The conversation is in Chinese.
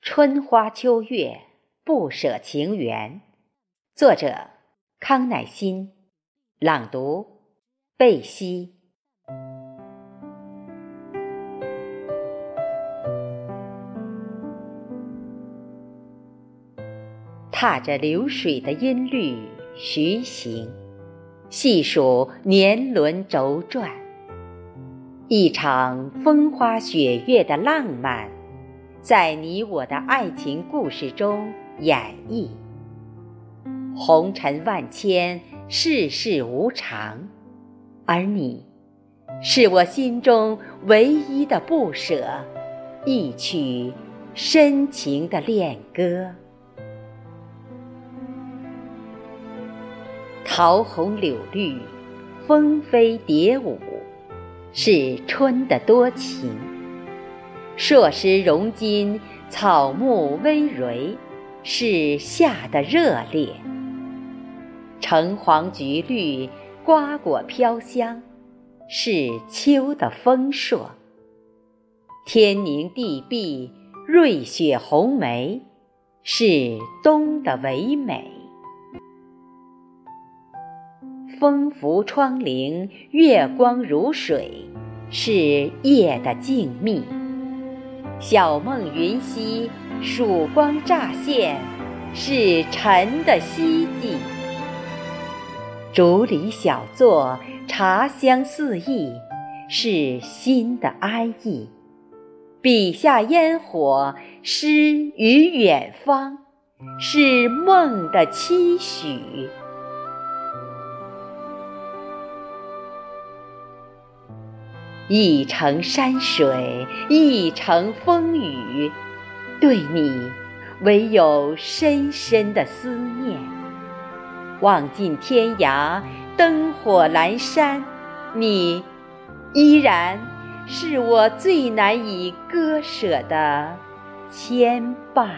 春花秋月，不舍情缘。作者：康乃馨。朗读：贝西。踏着流水的音律徐行，细数年轮轴转，一场风花雪月的浪漫。在你我的爱情故事中演绎，红尘万千，世事无常，而你，是我心中唯一的不舍，一曲深情的恋歌。桃红柳绿，蜂飞蝶舞，是春的多情。硕石融金，草木葳蕤，是夏的热烈；橙黄橘绿，瓜果飘香，是秋的丰硕；天宁地碧，瑞雪红梅，是冬的唯美；风拂窗棂，月光如水，是夜的静谧。晓梦云溪，曙光乍现，是晨的希冀；竹里小坐，茶香四溢，是心的安逸；笔下烟火，诗与远方，是梦的期许。一程山水，一程风雨，对你唯有深深的思念。望尽天涯，灯火阑珊，你依然是我最难以割舍的牵绊。